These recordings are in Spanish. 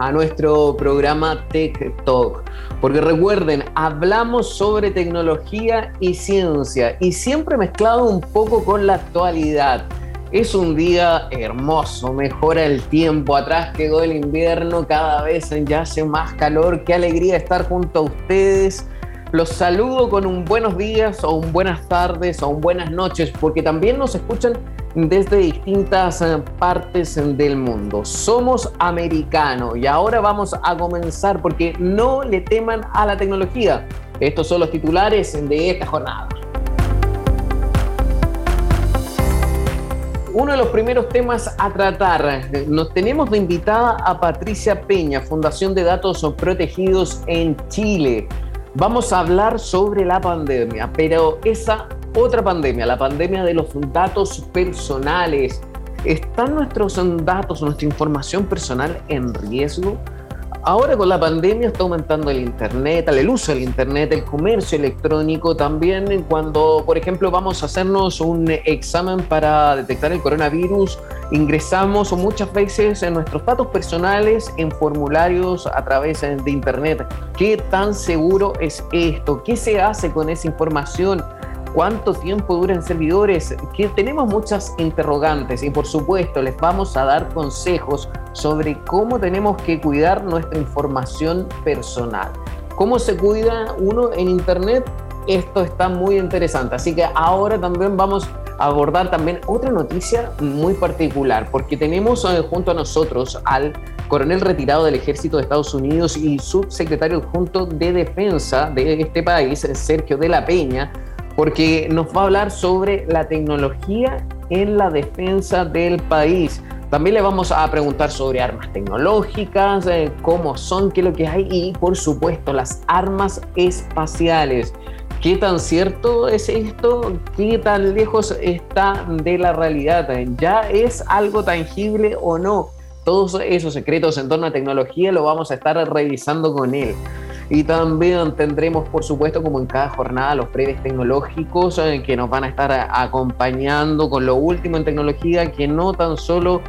a nuestro programa Tech Talk. Porque recuerden, hablamos sobre tecnología y ciencia y siempre mezclado un poco con la actualidad. Es un día hermoso, mejora el tiempo, atrás quedó el invierno, cada vez ya hace más calor, qué alegría estar junto a ustedes. Los saludo con un buenos días o un buenas tardes o un buenas noches, porque también nos escuchan desde distintas eh, partes del mundo. Somos americanos y ahora vamos a comenzar porque no le teman a la tecnología. Estos son los titulares de esta jornada. Uno de los primeros temas a tratar, nos tenemos de invitada a Patricia Peña, Fundación de Datos Protegidos en Chile. Vamos a hablar sobre la pandemia, pero esa otra pandemia, la pandemia de los datos personales. ¿Están nuestros datos, nuestra información personal en riesgo? Ahora con la pandemia está aumentando el Internet, el uso del Internet, el comercio electrónico también. Cuando, por ejemplo, vamos a hacernos un examen para detectar el coronavirus, ingresamos muchas veces en nuestros datos personales en formularios a través de Internet. ¿Qué tan seguro es esto? ¿Qué se hace con esa información? Cuánto tiempo duran servidores, que tenemos muchas interrogantes y por supuesto les vamos a dar consejos sobre cómo tenemos que cuidar nuestra información personal. ¿Cómo se cuida uno en Internet? Esto está muy interesante, así que ahora también vamos a abordar también otra noticia muy particular, porque tenemos eh, junto a nosotros al coronel retirado del ejército de Estados Unidos y subsecretario adjunto de defensa de este país, Sergio de la Peña, porque nos va a hablar sobre la tecnología en la defensa del país. También le vamos a preguntar sobre armas tecnológicas, eh, cómo son, qué es lo que hay y por supuesto las armas espaciales. ¿Qué tan cierto es esto? ¿Qué tan lejos está de la realidad? ¿Ya es algo tangible o no? Todos esos secretos en torno a tecnología lo vamos a estar revisando con él. Y también tendremos, por supuesto, como en cada jornada, los breves tecnológicos eh, que nos van a estar acompañando con lo último en tecnología, que no tan solo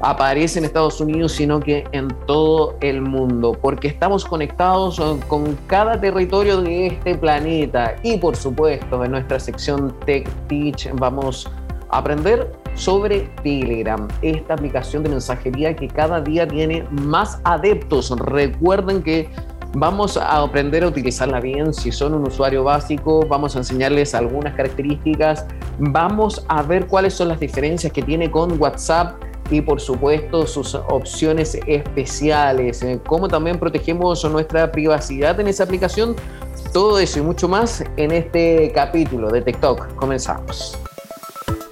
aparece en Estados Unidos, sino que en todo el mundo, porque estamos conectados eh, con cada territorio de este planeta. Y por supuesto, en nuestra sección Tech Teach vamos a aprender sobre Telegram, esta aplicación de mensajería que cada día tiene más adeptos. Recuerden que Vamos a aprender a utilizarla bien. Si son un usuario básico, vamos a enseñarles algunas características. Vamos a ver cuáles son las diferencias que tiene con WhatsApp y por supuesto sus opciones especiales. Eh, cómo también protegemos nuestra privacidad en esa aplicación. Todo eso y mucho más en este capítulo de TikTok. Comenzamos.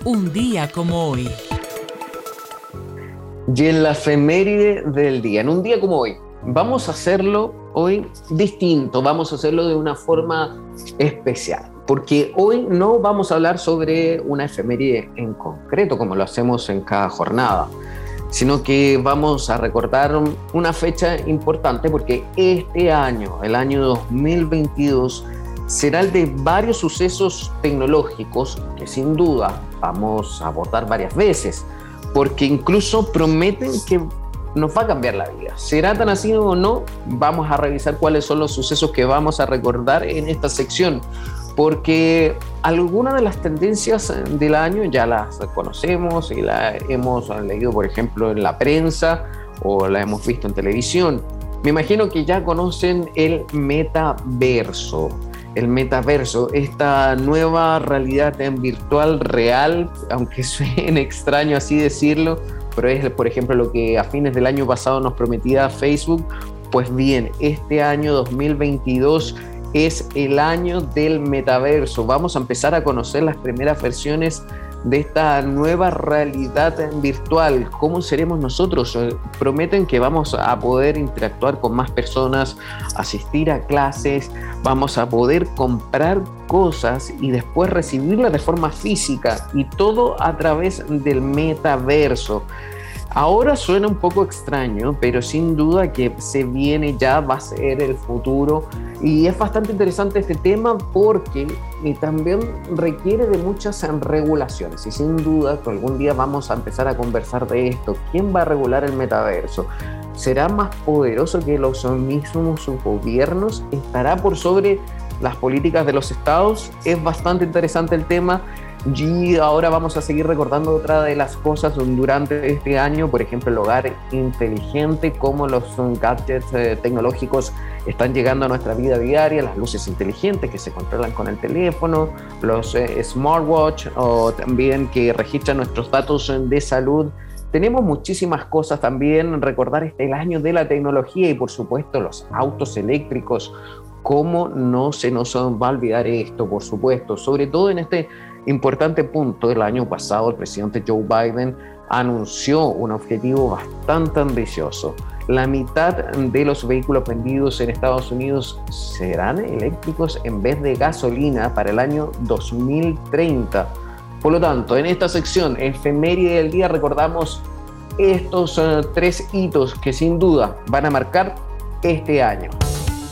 Un día como hoy. Y en la efeméride del día, en un día como hoy, vamos a hacerlo hoy distinto, vamos a hacerlo de una forma especial, porque hoy no vamos a hablar sobre una efeméride en concreto como lo hacemos en cada jornada, sino que vamos a recordar una fecha importante porque este año, el año 2022, será el de varios sucesos tecnológicos que sin duda vamos a abordar varias veces, porque incluso prometen que nos va a cambiar la vida. ¿Será tan así o no? Vamos a revisar cuáles son los sucesos que vamos a recordar en esta sección, porque algunas de las tendencias del año ya las conocemos y las hemos leído, por ejemplo, en la prensa o la hemos visto en televisión. Me imagino que ya conocen el metaverso. El metaverso, esta nueva realidad en virtual real, aunque suene extraño así decirlo, pero es, por ejemplo, lo que a fines del año pasado nos prometía Facebook. Pues bien, este año 2022 es el año del metaverso. Vamos a empezar a conocer las primeras versiones de esta nueva realidad virtual. ¿Cómo seremos nosotros? Eh, prometen que vamos a poder interactuar con más personas, asistir a clases, vamos a poder comprar cosas y después recibirlas de forma física y todo a través del metaverso. Ahora suena un poco extraño, pero sin duda que se viene ya, va a ser el futuro. Y es bastante interesante este tema porque también requiere de muchas regulaciones. Y sin duda que algún día vamos a empezar a conversar de esto. ¿Quién va a regular el metaverso? ¿Será más poderoso que los mismos gobiernos? ¿Estará por sobre las políticas de los estados? Es bastante interesante el tema y ahora vamos a seguir recordando otra de las cosas durante este año, por ejemplo, el hogar inteligente, cómo los gadgets eh, tecnológicos están llegando a nuestra vida diaria, las luces inteligentes que se controlan con el teléfono, los eh, smartwatch o también que registran nuestros datos de salud. Tenemos muchísimas cosas también, recordar este el año de la tecnología y por supuesto los autos eléctricos, cómo no se nos va a olvidar esto, por supuesto, sobre todo en este Importante punto, el año pasado el presidente Joe Biden anunció un objetivo bastante ambicioso. La mitad de los vehículos vendidos en Estados Unidos serán eléctricos en vez de gasolina para el año 2030. Por lo tanto, en esta sección efeméride del día recordamos estos eh, tres hitos que sin duda van a marcar este año.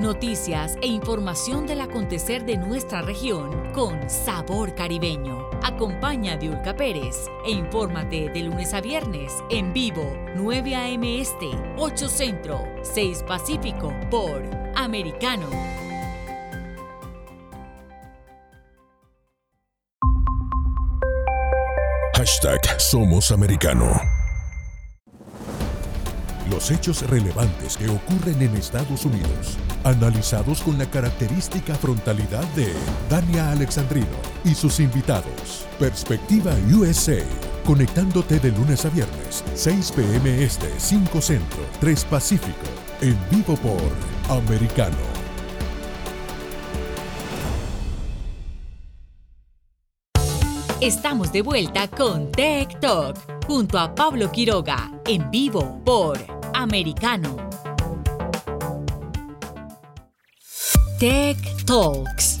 noticias e información del acontecer de nuestra región con sabor caribeño. Acompaña a Diulca Pérez e infórmate de lunes a viernes en vivo 9 a.m. Este, 8 Centro, 6 Pacífico por Americano. Hashtag Somos Americano los hechos relevantes que ocurren en Estados Unidos, analizados con la característica frontalidad de Dania Alexandrino y sus invitados. Perspectiva USA, conectándote de lunes a viernes, 6 p.m. Este, 5 Centro, 3 Pacífico, en vivo por Americano. Estamos de vuelta con Tech Talk junto a Pablo Quiroga en vivo por americano. Tech Talks.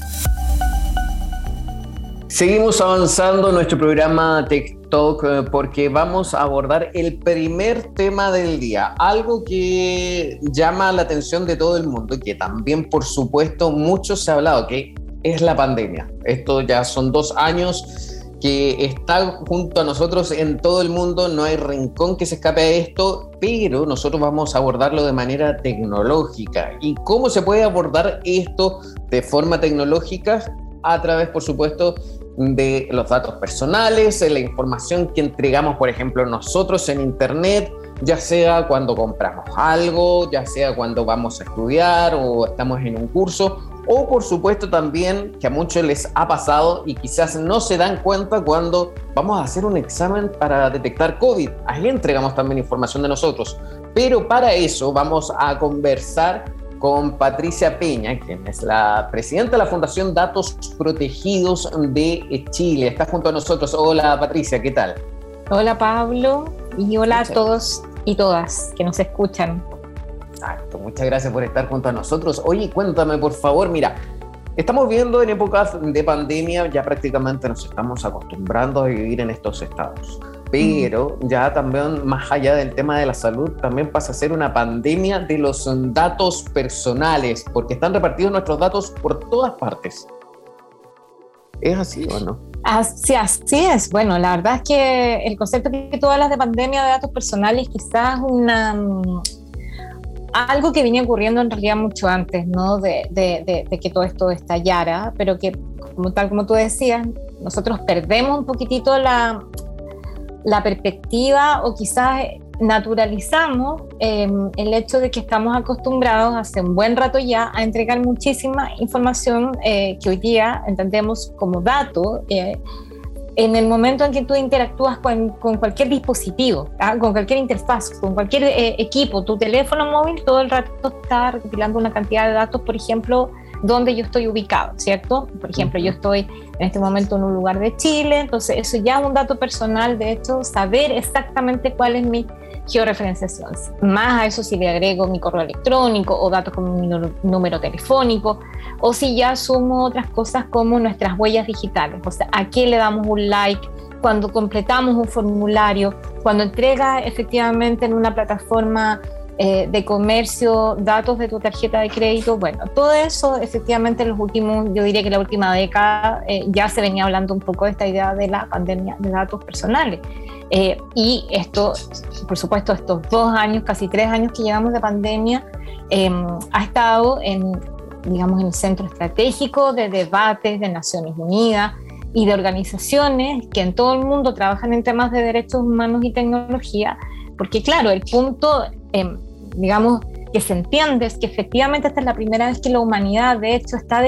Seguimos avanzando nuestro programa Tech Talk eh, porque vamos a abordar el primer tema del día, algo que llama la atención de todo el mundo y que también por supuesto mucho se ha hablado, que es la pandemia. Esto ya son dos años que está junto a nosotros en todo el mundo, no hay rincón que se escape a esto, pero nosotros vamos a abordarlo de manera tecnológica. ¿Y cómo se puede abordar esto de forma tecnológica? A través, por supuesto, de los datos personales, de la información que entregamos, por ejemplo, nosotros en Internet, ya sea cuando compramos algo, ya sea cuando vamos a estudiar o estamos en un curso, o por supuesto también que a muchos les ha pasado y quizás no se dan cuenta cuando vamos a hacer un examen para detectar COVID. Ahí entregamos también información de nosotros. Pero para eso vamos a conversar con Patricia Peña, quien es la presidenta de la Fundación Datos Protegidos de Chile. Está junto a nosotros. Hola Patricia, ¿qué tal? Hola Pablo y hola a todos y todas que nos escuchan. Exacto, muchas gracias por estar junto a nosotros. Oye, cuéntame por favor, mira, estamos viendo en épocas de pandemia, ya prácticamente nos estamos acostumbrando a vivir en estos estados pero ya también más allá del tema de la salud, también pasa a ser una pandemia de los datos personales, porque están repartidos nuestros datos por todas partes. ¿Es así o no? Así, así es. Bueno, la verdad es que el concepto que tú hablas de pandemia de datos personales quizás una mm, algo que venía ocurriendo en realidad mucho antes, ¿no? De, que todo esto estallara, pero que como tal como tú decías, nosotros perdemos un poquitito la, la perspectiva o quizás naturalizamos em, el hecho de que estamos acostumbrados hace un buen rato ya a entregar muchísima información eh, que hoy día entendemos como dato eh, en el momento en que tú interactúas con, con cualquier dispositivo, ¿ah? con cualquier interfaz, con cualquier eh, equipo, tu teléfono móvil todo el rato está recopilando una cantidad de datos, por ejemplo, donde yo estoy ubicado, ¿cierto? Por ejemplo, yo estoy en este momento en un lugar de Chile, entonces eso ya es un dato personal, de hecho, saber exactamente cuál es mi georreferenciación. Más a eso si le agrego mi correo electrónico o datos como mi número telefónico, o si ya sumo otras cosas como nuestras huellas digitales, o sea, a qué le damos un like, cuando completamos un formulario, cuando entrega efectivamente en una plataforma eh, de comercio, datos de tu tarjeta de crédito, bueno, todo eso efectivamente en los últimos, yo diría que la última década eh, ya se venía hablando un poco de esta idea de la pandemia de datos personales. Eh, y esto, por supuesto, estos dos años, casi tres años que llevamos de pandemia, em, ha estado en, digamos, en el centro estratégico de debates de Naciones Unidas y de organizaciones que en todo el mundo trabajan en temas de derechos humanos y tecnología, porque claro, el punto em, digamos, que se entiende es que efectivamente esta es la primera vez que la humanidad, de hecho, está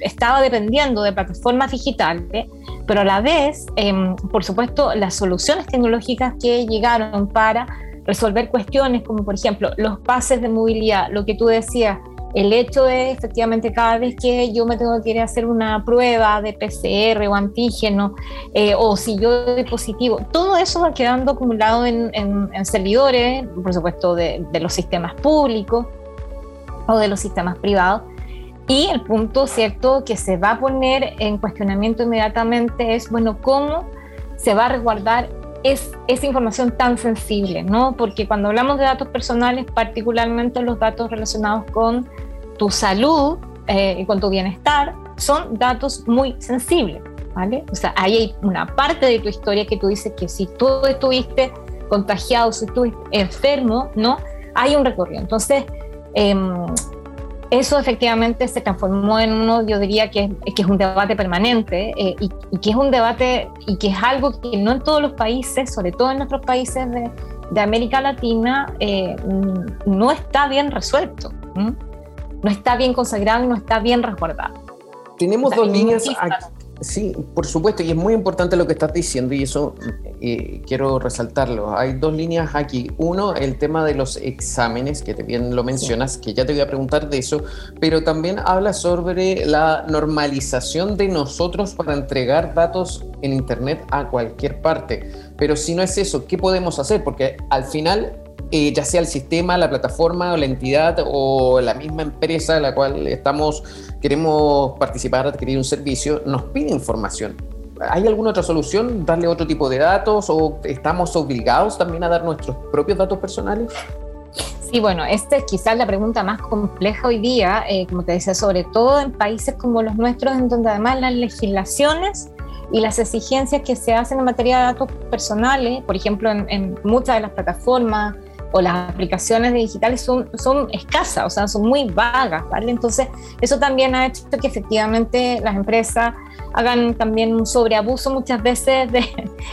estaba dependiendo de plataformas digitales, pero a la vez, em, por supuesto, las soluciones tecnológicas que llegaron para resolver cuestiones como, por ejemplo, los pases de movilidad, lo que tú decías, el hecho de efectivamente cada vez que yo me tengo que ir a hacer una prueba de PCR o antígeno, eh, o si yo doy positivo, todo eso va quedando acumulado en, servidores, por supuesto, de, los sistemas públicos o de los sistemas privados. Y el punto cierto que se va a poner en cuestionamiento inmediatamente es, bueno, ¿cómo se va a resguardar es, esa información tan sensible? ¿no? Porque cuando hablamos de datos personales, particularmente los datos relacionados con tu salud eh, y con tu bienestar son datos muy sensibles, ¿vale? O sea, ahí hay una parte de tu historia que tú dices que si tú estuviste contagiado, si tú enfermo, ¿no? Hay un recorrido. Entonces, em, eso efectivamente se transformó en uno, yo diría que, que es un debate permanente eh, y, que es un debate y que es algo que no en todos los países, sobre todo en nuestros países de, de América Latina, eh, no está bien resuelto no está bien consagrado y no está bien resguardado. Tenemos dos líneas. Sí, por supuesto, y es muy importante lo que estás diciendo y eso eh, quiero resaltarlo. Hay dos líneas aquí. Uno, el tema de los exámenes, que bien lo mencionas, que ya te voy a preguntar de eso, pero también habla sobre la normalización de nosotros para entregar datos en Internet a cualquier parte. Pero si no es eso, ¿qué podemos hacer? Porque al final eh, ya sea el sistema, la plataforma o la entidad o la misma empresa en la cual estamos, queremos participar, adquirir un servicio, nos pide información. ¿Hay alguna otra solución? ¿Darle otro tipo de datos o estamos obligados también a dar nuestros propios datos personales? Sí, bueno, esta es quizás la pregunta más compleja hoy día, eh, como te decía, sobre todo en países como los nuestros, en donde además las legislaciones y las exigencias que se hacen en materia de datos personales, por ejemplo, en muchas de las plataformas o las aplicaciones digitales son, son escasas, o sea, son muy vagas, ¿vale? Entonces, eso también ha hecho que efectivamente las empresas hagan también un sobreabuso muchas veces de,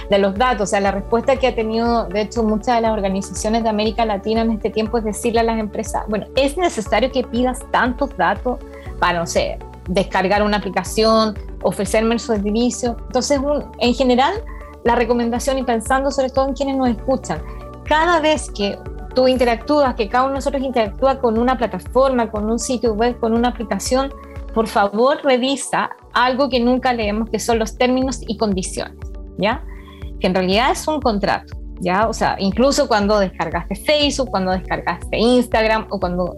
de, los datos. O sea, la respuesta que ha tenido, de hecho, muchas de las organizaciones de América Latina en este tiempo es decirle a las empresas, bueno, es necesario que pidas tantos datos para, no sé, descargar una aplicación, ofrecerme el servicio. Entonces, en general, la recomendación y pensando sobre todo en quienes nos escuchan, cada vez que tú interactúas, que cada uno de nosotros interactúa con una plataforma, con un sitio web, con una aplicación, por favor revisa algo que nunca leemos, que son los términos y condiciones, ¿ya? Que en realidad es un contrato. ¿ya? O sea, incluso cuando descargaste Facebook, cuando descargaste Instagram o cuando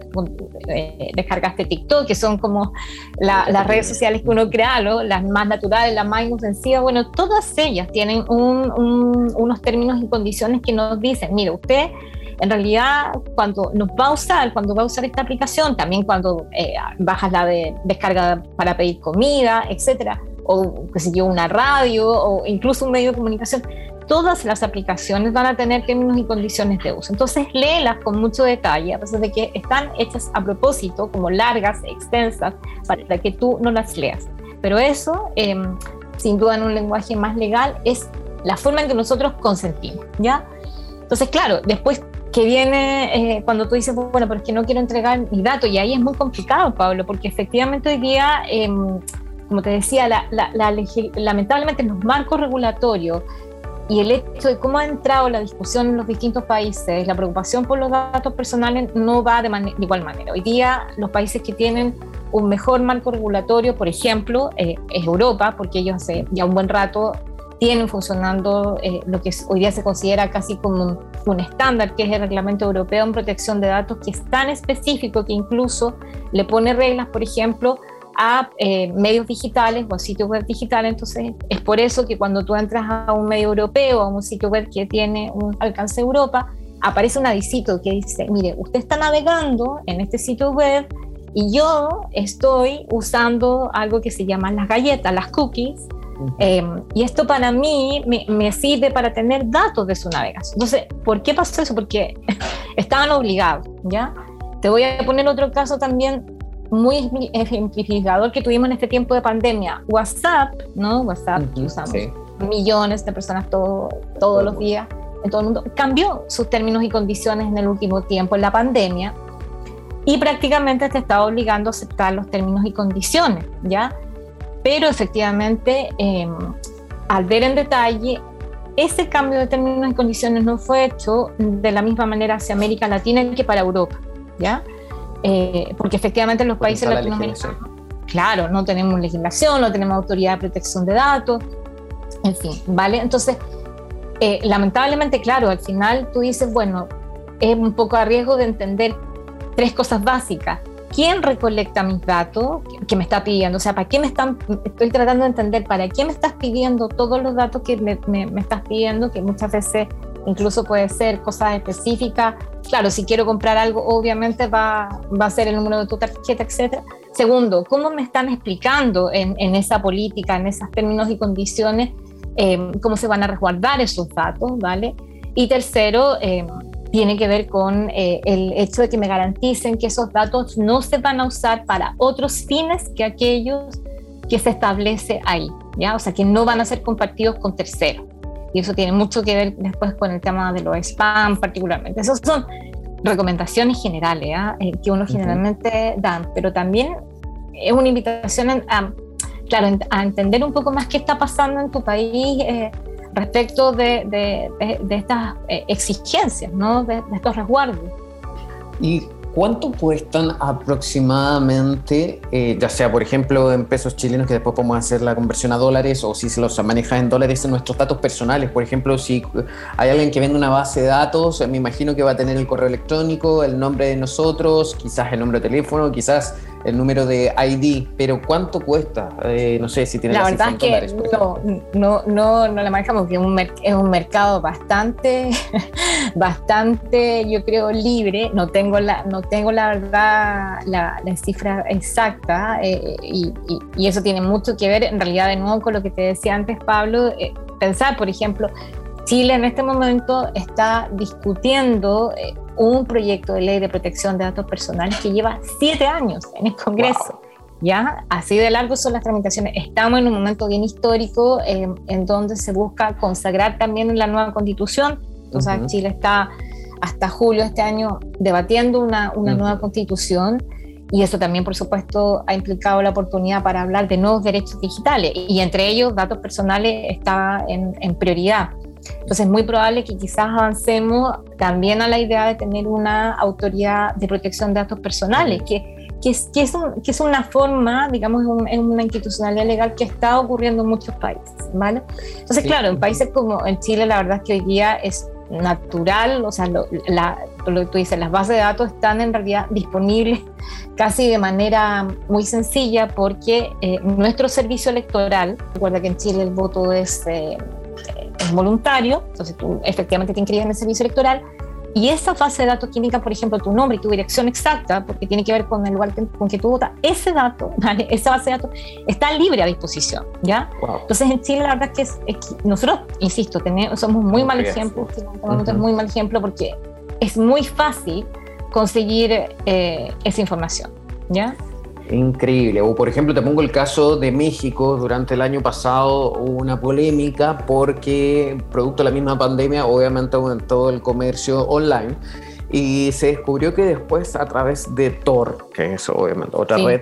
eh, descargaste TikTok, que son como las redes sociales que uno crea, las más naturales, las más inofensivas, bueno, todas ellas tienen unos términos y condiciones que nos dicen, mire, usted en realidad cuando nos va a usar, cuando va a usar esta aplicación, también cuando eh, bajas la de descarga para pedir comida, etcétera, o que sé yo, una radio o incluso un medio de comunicación, todas las aplicaciones van a tener términos y condiciones de uso. Entonces, léelas con mucho detalle, a pesar de que están hechas a propósito, como largas, extensas, para que tú no las leas. Pero eso, em, sin duda en un lenguaje más legal, es la forma en que nosotros consentimos, ¿ya? Entonces, claro, después que viene eh, cuando tú dices, bueno, pero es que no quiero entregar mi dato, y ahí es muy complicado, Pablo, porque efectivamente hoy día, em, como te decía, la, lamentablemente los marcos regulatorios y el hecho de cómo ha entrado la discusión en los distintos países, la preocupación por los datos personales no va de, igual manera. Hoy día los países que tienen un mejor marco regulatorio, por ejemplo, eh, es Europa, porque ellos hace ya un buen rato tienen funcionando eh, lo que hoy día se considera casi como un, un, estándar, que es el Reglamento Europeo en Protección de Datos, que es tan específico que incluso le pone reglas, por ejemplo, a eh, medios digitales o a sitios web digitales. Entonces, es por eso que cuando tú entras a un medio europeo, a un sitio web que tiene un alcance Europa, aparece un avisito que dice, mire, usted está navegando en este sitio web y yo estoy usando algo que se llama las galletas, las cookies, em, y esto para mí me, me, sirve para tener datos de su navegación. Entonces, ¿por qué pasó eso? Porque estaban obligados, ¿ya? Te voy a poner otro caso también muy ejemplificador que tuvimos en este tiempo de pandemia. WhatsApp, ¿no? WhatsApp usamos millones de personas todo, todos los días en todo el mundo, cambió sus términos y condiciones en el último tiempo, en la pandemia, y prácticamente te estaba obligando a aceptar los términos y condiciones, ¿ya? Pero efectivamente, em, al ver en detalle, ese cambio de términos y condiciones no fue hecho de la misma manera hacia América Latina que para Europa, ¿ya? Eh, porque efectivamente en los países latinoamericanos, claro, no tenemos legislación, no tenemos autoridad de protección de datos, en fin, ¿vale? Entonces, eh, lamentablemente, claro, al final tú dices, bueno, es un poco a riesgo de entender tres cosas básicas. ¿Quién recolecta mis datos que me está pidiendo? O sea, ¿para qué me están, estoy tratando de entender, para qué me estás pidiendo todos los datos que me, me estás pidiendo, que muchas veces incluso puede ser cosas específicas. Claro, si quiero comprar algo, obviamente va, va a ser el número de tu tarjeta, etc. Segundo, ¿cómo me están explicando en, en esa política, en esos términos y condiciones, eh, cómo se van a resguardar esos datos, ¿vale? Y tercero, eh, tiene que ver con eh, el hecho de que me garanticen que esos datos no se van a usar para otros fines que aquellos que se establece ahí, ¿ya? O sea, que no van a ser compartidos con terceros y eso tiene mucho que ver después con el tema de los spam particularmente. Esas son recomendaciones generales ¿ah? eh, que uno generalmente dan, pero también es una invitación a, claro, a entender un poco más qué está pasando en tu país eh, respecto de, estas eh, exigencias, ¿no? de, estos resguardos. Y ¿Cuánto cuestan aproximadamente, eh, ya sea por ejemplo en pesos chilenos, que después podemos hacer la conversión a dólares, o si se los maneja en dólares en nuestros datos personales? Por ejemplo, si hay alguien que vende una base de datos, me imagino que va a tener el correo electrónico, el nombre de nosotros, quizás el número de teléfono, quizás el número de ID, pero ¿cuánto cuesta? Eh, no sé si tiene la verdad es que no, no, no, no la manejamos, porque es un, mercado bastante, bastante, yo creo, libre. No tengo la, no tengo la verdad la, cifra exacta eh, y, eso tiene mucho que ver en realidad de nuevo con lo que te decía antes, Pablo. Eh, pensar, por ejemplo, Chile en este momento está discutiendo un proyecto de ley de protección de datos personales que lleva siete años en el Congreso. ¿Ya? Así de largo son las tramitaciones. Estamos en un momento bien histórico eh, en donde se busca consagrar también la nueva constitución. Entonces, Chile está hasta julio de este año debatiendo una, una nueva constitución y eso también, por supuesto, ha implicado la oportunidad para hablar de nuevos derechos digitales y entre ellos datos personales está en, en prioridad. Entonces es muy probable que quizás avancemos también a la idea de tener una autoridad de protección de datos personales, que, que, es, que, es, que es, una forma, digamos, en una institucionalidad legal que está ocurriendo en muchos países, ¿vale? Entonces, claro, en países como en Chile, la verdad es que hoy día es natural, o sea, lo, la, lo que tú dices, las bases de datos están en realidad disponibles casi de manera muy sencilla porque eh, nuestro servicio electoral, recuerda que en Chile el voto es, eh, es voluntario, entonces tú efectivamente te inscribes en el servicio electoral, y esa base de datos que indica, por ejemplo, tu nombre y tu dirección exacta, porque tiene que ver con el lugar con que tú votas, ese dato, ¿vale? esa base de datos está libre a disposición, ¿ya? Entonces en Chile la verdad es que, nosotros, insisto, tenemos, somos muy mal ejemplo, es muy mal ejemplo porque es muy fácil conseguir eh, esa información, ¿ya? Increíble. O por ejemplo, te pongo el caso de México. Durante el año pasado hubo una polémica porque, producto de la misma pandemia, obviamente aumentó el comercio online y se descubrió que después, a través de Tor, que es obviamente otra red,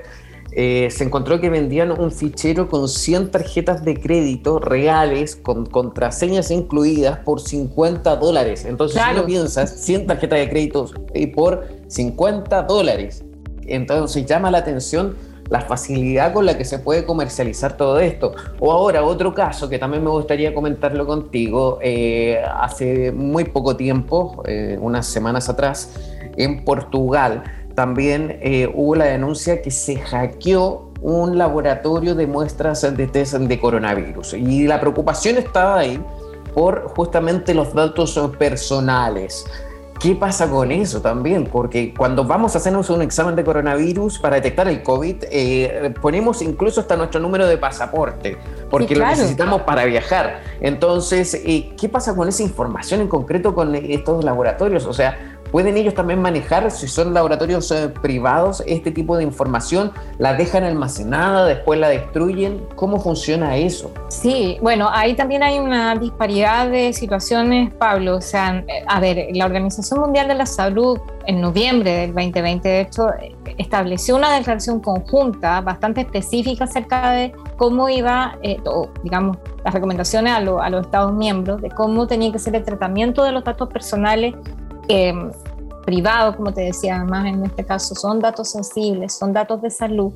eh, se encontró que vendían un fichero con 100 tarjetas de crédito reales, con contraseñas incluidas, por 50 dólares. Entonces, si lo piensas, 100 tarjetas de crédito y por 50 dólares. Entonces, llama la atención la facilidad con la que se puede comercializar todo esto. O ahora, otro caso que también me gustaría comentarlo contigo, eh, hace muy poco tiempo, eh, unas semanas atrás, en Portugal, también eh, hubo la denuncia que se hackeó un laboratorio de muestras de test de coronavirus. Y la preocupación estaba ahí por justamente los datos personales. ¿Qué pasa con eso también? Porque cuando vamos a hacernos un examen de coronavirus para detectar el COVID, eh, ponemos incluso hasta nuestro número de pasaporte, porque lo necesitamos para viajar. Entonces, eh, ¿qué pasa con esa información en concreto con estos laboratorios? O sea, ¿Pueden ellos también manejar, si son laboratorios eh, privados, este tipo de información? ¿La dejan almacenada, después la destruyen? ¿Cómo funciona eso? Sí, bueno, ahí también hay una disparidad de situaciones, Pablo. O sea, a ver, la Organización Mundial de la Salud en noviembre del 2020, de hecho, estableció una declaración conjunta bastante específica acerca de cómo iba, eh, digamos, las recomendaciones a, a los Estados miembros de cómo tenía que ser el tratamiento de los datos personales eh, privados, como te decía, además en este caso son datos sensibles, son datos de salud,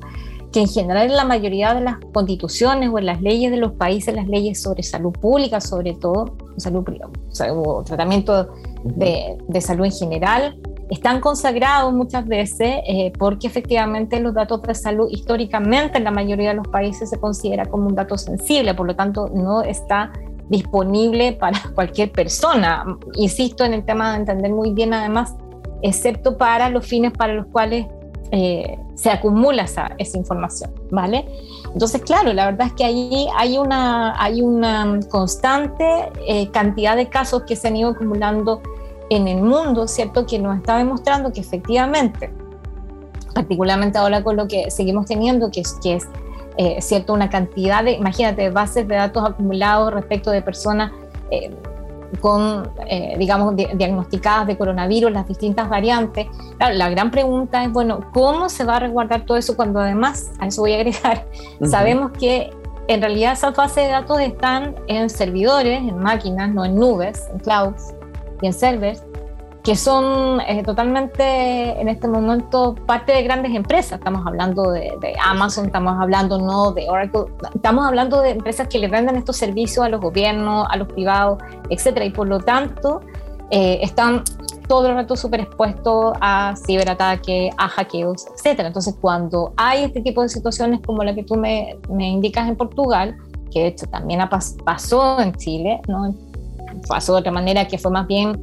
que en general en la mayoría de las constituciones o en las leyes de los países, las leyes sobre salud pública, sobre todo, salud o, tratamiento de, de, salud en general, están consagrados muchas veces eh, porque efectivamente los datos de salud históricamente en la mayoría de los países se considera como un dato sensible, por lo tanto no está disponible para cualquier persona. Insisto en el tema de entender muy bien además, excepto para los fines para los cuales eh, se acumula esa, información, ¿vale? Entonces, claro, la verdad es que ahí hay una, constante eh, cantidad de casos que se han ido acumulando en el mundo, ¿cierto? Que nos está demostrando que efectivamente, particularmente ahora con lo que seguimos teniendo, que es eh, ¿cierto? Una cantidad de, imagínate, bases de datos acumulados respecto de personas eh, con, eh, digamos, diagnosticadas de coronavirus, las distintas variantes. la gran pregunta es, bueno, ¿cómo se va a resguardar todo eso cuando además, a eso voy a agregar, sabemos que en realidad esas bases de datos están en servidores, en máquinas, no en nubes, en clouds y en servers, que son eh, totalmente en este momento parte de grandes empresas. Estamos hablando de, Amazon, estamos hablando no de Oracle, estamos hablando de empresas que le venden estos servicios a los gobiernos, a los privados, etcétera. Y por lo tanto, eh, están todo el rato súper expuestos a ciberataques, a hackeos, etcétera. Entonces, cuando hay este tipo de situaciones como la que tú me, me indicas en Portugal, que de hecho también pasó en Chile, ¿no? pasó de otra manera que fue más bien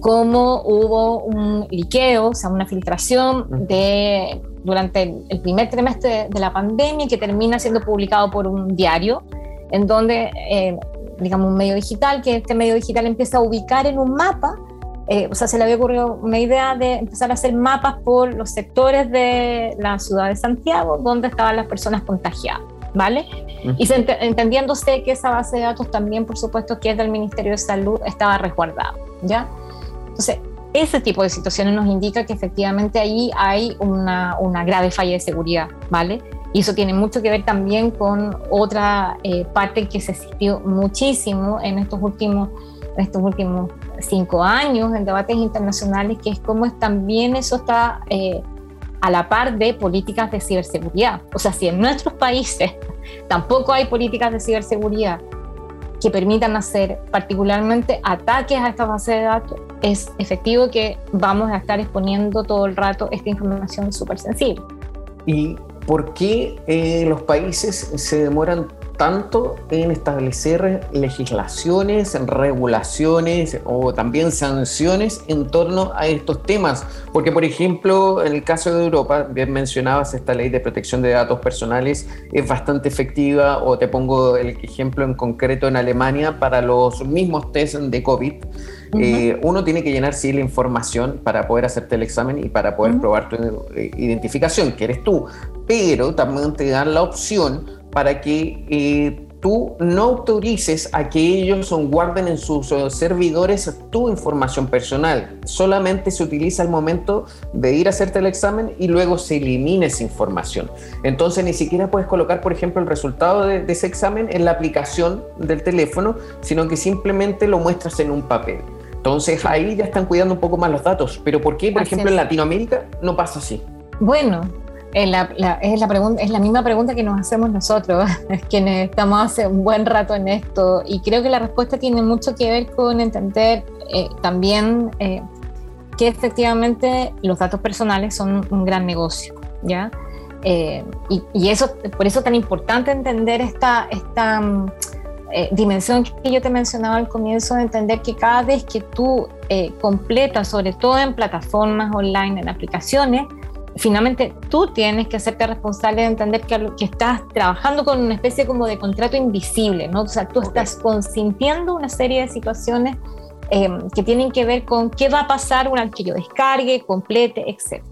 cómo hubo un liqueo, o sea, una filtración de, durante el primer trimestre de la pandemia que termina siendo publicado por un diario, en donde, eh, digamos, un medio digital, que este medio digital empieza a ubicar en un mapa, eh, o sea, se le había ocurrido una idea de empezar a hacer mapas por los sectores de la ciudad de Santiago, donde estaban las personas contagiadas. ¿Vale? Y entendiéndose que esa base de datos también, por supuesto, que es del Ministerio de Salud, estaba resguardada, ¿ya? Entonces, ese tipo de situaciones nos indica que efectivamente ahí hay una, grave falla de seguridad, ¿vale? Y eso tiene mucho que ver también con otra eh, parte que se existió muchísimo en estos últimos estos últimos cinco años en debates internacionales, que es cómo también eso está eh, a la par de políticas de ciberseguridad. O sea, si en nuestros países tampoco hay políticas de ciberseguridad que permitan hacer particularmente ataques a esta base de datos, es efectivo que vamos a estar exponiendo todo el rato esta información súper sensible. ¿Y por qué eh, los países se demoran tanto en establecer legislaciones, regulaciones o también sanciones en torno a estos temas. Porque, por ejemplo, en el caso de Europa, bien mencionabas, esta ley de protección de datos personales es bastante efectiva, o te pongo el ejemplo en concreto en Alemania para los mismos test de COVID. Eh, uno tiene que llenar sí la información para poder hacerte el examen y para poder probar tu eh, identificación, que eres tú, pero también te dan la opción para que eh, tú no autorices a que ellos guarden en sus eh, servidores tu información personal. Solamente se utiliza el momento de ir a hacerte el examen y luego se elimina esa información. Entonces ni siquiera puedes colocar, por ejemplo, el resultado de, ese examen en la aplicación del teléfono, sino que simplemente lo muestras en un papel. Entonces ahí ya están cuidando un poco más los datos. Pero ¿por qué, por ejemplo, en Latinoamérica no pasa así? Bueno, es la, es, la pregunta, es la misma pregunta que nos hacemos nosotros, quienes estamos hace un buen rato en esto, y creo que la respuesta tiene mucho que ver con entender eh, también eh, que efectivamente los datos personales son un gran negocio, ¿ya? Eh, y, y, eso, por eso es tan importante entender esta, esta mm, dimensión que yo te mencionaba al comienzo, de entender que cada vez que tú completas, sobre todo en plataformas online, en aplicaciones, finalmente tú tienes que hacerte responsable de entender que, que, estás trabajando con una especie como de contrato invisible, ¿no? O sea, tú estás consintiendo una serie de situaciones eh, que tienen que ver con qué va a pasar una vez que yo descargue, complete, etc.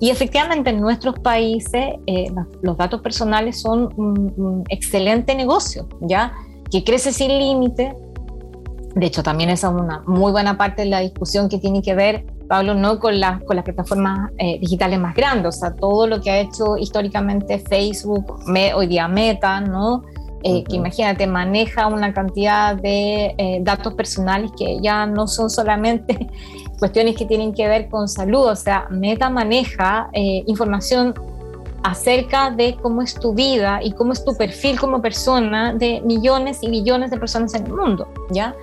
Y efectivamente en nuestros países eh, los datos personales son un, un, excelente negocio, ¿ya? Que crece sin límite. De hecho, también esa es una muy buena parte de la discusión que tiene que ver Pablo, no con, las con las plataformas eh, digitales más grandes, o sea, todo lo que ha hecho históricamente Facebook, hoy día Meta, ¿no? Eh, que imagínate, maneja una cantidad de eh, datos personales que ya no son solamente cuestiones que tienen que ver con salud, o sea, Meta maneja información acerca de cómo es tu vida y cómo es tu perfil como persona de millones y millones de personas en el mundo, ¿ya?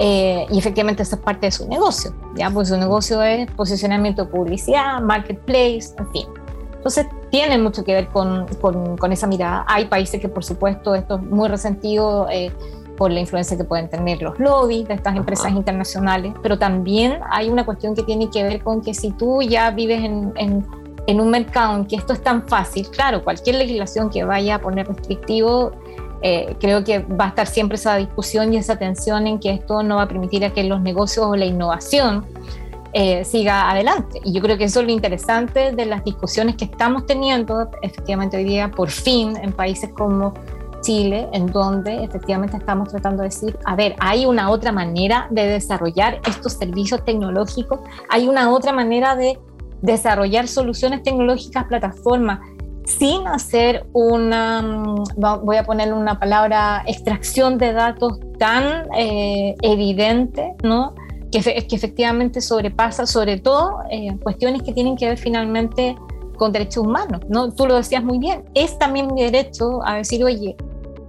Eh, y efectivamente eso es parte de su negocio, ¿ya? Pues su negocio es posicionamiento de publicidad, marketplace, en fin. Entonces tiene mucho que ver con, con, esa mirada. Hay países que por supuesto esto es muy resentido eh, por la influencia que pueden tener los lobbies de estas empresas internacionales, pero también hay una cuestión que tiene que ver con que si tú ya vives en, en, en un mercado en que esto es tan fácil, claro, cualquier legislación que vaya a poner restrictivo eh, creo que va a estar siempre esa discusión y esa tensión en que esto no va a permitir a que los negocios o la innovación eh, siga adelante. Y yo creo que eso es lo interesante de las discusiones que estamos teniendo efectivamente hoy día, por fin, en países como Chile, en donde efectivamente estamos tratando de decir, a ver, hay una otra manera de desarrollar estos servicios tecnológicos, hay una otra manera de desarrollar soluciones tecnológicas, plataformas, sin hacer una, mm, voy a ponerle una palabra, extracción de datos tan eh, evidente, ¿no? Que, que, efectivamente sobrepasa sobre todo eh, cuestiones que tienen que ver finalmente con derechos humanos, ¿no? Tú lo decías muy bien, es también mi derecho a decir, oye,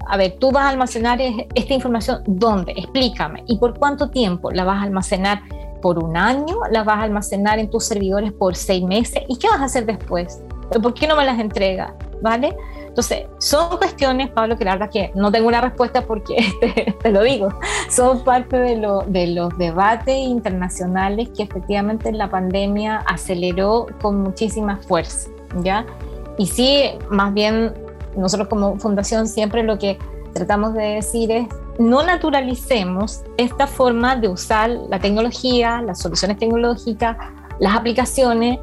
a ver, tú vas a almacenar esta información, ¿dónde? Explícame. ¿Y por cuánto tiempo la vas a almacenar? ¿Por un año? ¿La vas a almacenar en tus servidores por seis meses? ¿Y qué vas a hacer después? ¿Por qué no me las entrega? ¿Vale? Entonces, son cuestiones, Pablo, que la verdad que no tengo una respuesta porque te, lo digo, son parte de, lo, de los debates internacionales que efectivamente la pandemia aceleró con muchísima fuerza, ¿ya? Y sí, más bien, nosotros como fundación siempre lo que tratamos de decir es, no naturalicemos esta forma de usar la tecnología, las soluciones tecnológicas, las aplicaciones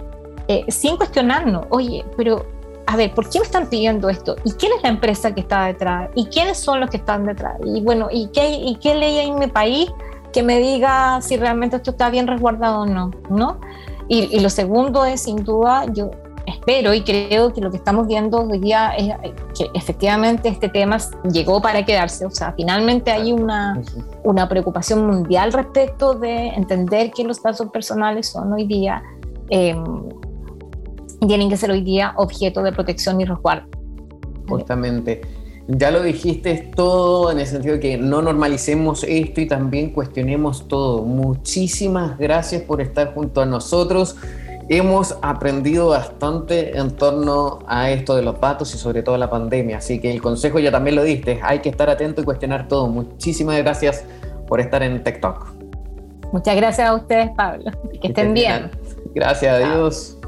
eh, sin cuestionarnos, oye, pero a ver, ¿por qué me están pidiendo esto? ¿Y quién es la empresa que está detrás? ¿Y quiénes son los que están detrás? Y bueno, ¿y qué, y qué ley hay en mi país que me diga si realmente esto está bien resguardado o no? ¿no? Y, lo segundo es, sin duda, yo pero y creo que lo que estamos viendo hoy día es que efectivamente este tema llegó para quedarse, o sea, finalmente hay una, una preocupación mundial respecto de entender que los datos personales son hoy día, eh, tienen que ser hoy día objeto de protección y resguardo. Justamente. Ya lo dijiste todo en el sentido de que no normalicemos esto y también cuestionemos todo. Muchísimas gracias por estar junto a nosotros. Hemos aprendido bastante en torno a esto de los datos y sobre todo la pandemia, así que el consejo ya también lo diste, hay que estar atento y cuestionar todo. Muchísimas gracias por estar en TikTok. Muchas gracias a ustedes, Pablo. Que, estén bien. Gracias, adiós.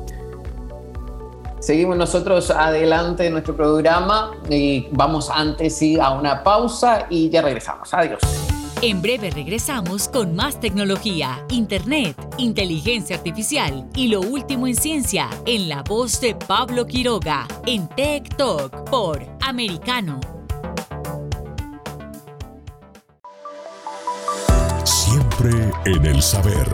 Seguimos nosotros adelante en nuestro programa y vamos antes sí a una pausa y ya regresamos. Adiós. En breve regresamos con más tecnología, internet, inteligencia artificial y lo último en ciencia en la voz de Pablo Quiroga en Tech Talk por Americano. Siempre en el saber.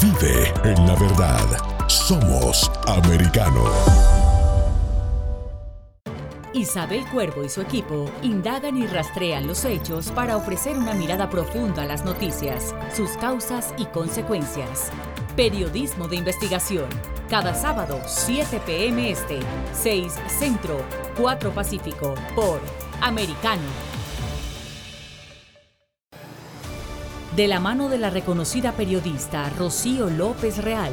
Vive en la verdad. Somos americano. Isabel Cuervo y su equipo indagan y rastrean los hechos para ofrecer una mirada profunda a las noticias, sus causas y consecuencias. Periodismo de investigación. Cada sábado, 7 p.m. Este, 6 Centro, 4 Pacífico, por Americano. De la mano de la reconocida periodista Rocío López Real,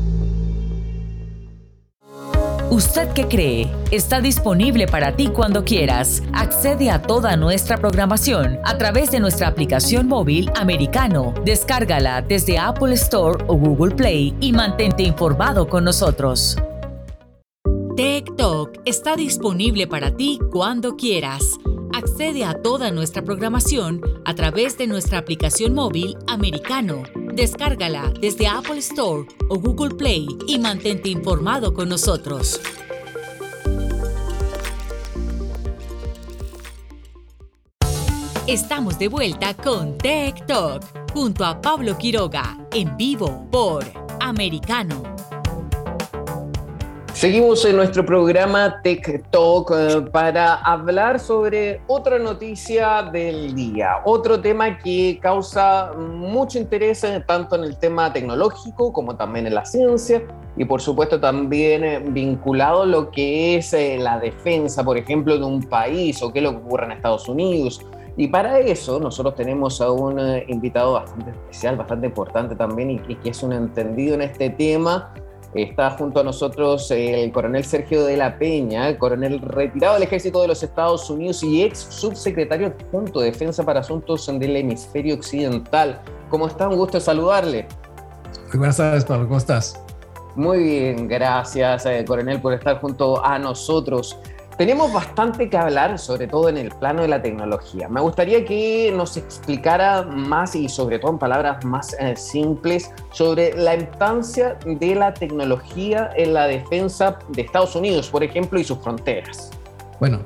¿Usted qué cree? Está disponible para ti cuando quieras. Accede a toda nuestra programación a través de nuestra aplicación móvil americano. Descárgala desde Apple Store o Google Play y mantente informado con nosotros. Talk está disponible para ti cuando quieras. Accede a toda nuestra programación a través de nuestra aplicación móvil americano. Descárgala desde Apple Store o Google Play y mantente informado con nosotros. Estamos de vuelta con Tech Talk junto a Pablo Quiroga en vivo por Americano. Seguimos en nuestro programa Tech Talk eh, para hablar sobre otra noticia del día, otro tema que causa mucho interés eh, tanto en el tema tecnológico como también en la ciencia y por supuesto también eh, vinculado a lo que es la defensa, por ejemplo, de un país o qué es lo que ocurre en Estados Unidos. Y para eso nosotros tenemos a un invitado bastante especial, bastante importante también y que es un entendido en este tema Está junto a nosotros el coronel Sergio de la Peña, coronel retirado del ejército de los Estados Unidos y ex subsecretario adjunto de Defensa para Asuntos del Hemisferio Occidental. ¿Cómo está? Un gusto saludarle. Muy buenas tardes, Pablo. ¿Cómo estás? Muy bien, gracias, eh, coronel, por estar junto a nosotros. Tenemos bastante que hablar, sobre todo en el plano de la tecnología. Me gustaría que nos explicara más y sobre todo en palabras más eh, simples sobre la importancia de la tecnología en la defensa de Estados Unidos, por ejemplo, y sus fronteras. Bueno,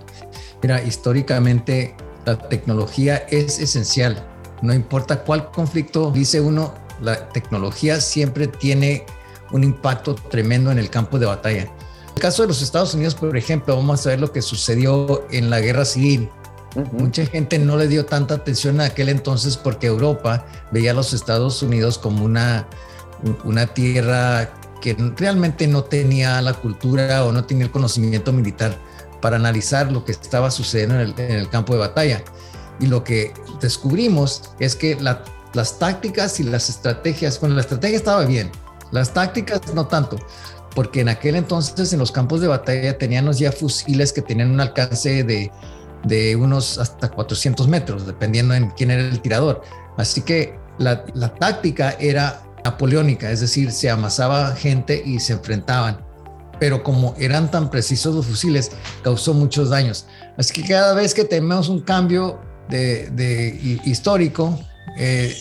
mira, históricamente la tecnología es esencial. No importa cuál conflicto dice uno, la tecnología siempre tiene un impacto tremendo en el campo de batalla el caso de los Estados Unidos, por ejemplo, vamos a ver lo que sucedió en la guerra civil. Mucha gente no le dio tanta atención a aquel entonces porque Europa veía a los Estados Unidos como una, una tierra que realmente no tenía la cultura o no tenía el conocimiento militar para analizar lo que estaba sucediendo en el, campo de batalla. Y lo que descubrimos es que las tácticas y las estrategias, bueno, la estrategia estaba bien, las tácticas no tanto, porque en aquel entonces en los campos de batalla teníamos ya fusiles que tenían un alcance de, de unos hasta 400 metros, dependiendo en quién era el tirador. Así que la, la táctica era napoleónica, es decir, se amasaba gente y se enfrentaban. Pero como eran tan precisos los fusiles, causó muchos daños. Así que cada vez que tenemos un cambio de, de histórico, eh,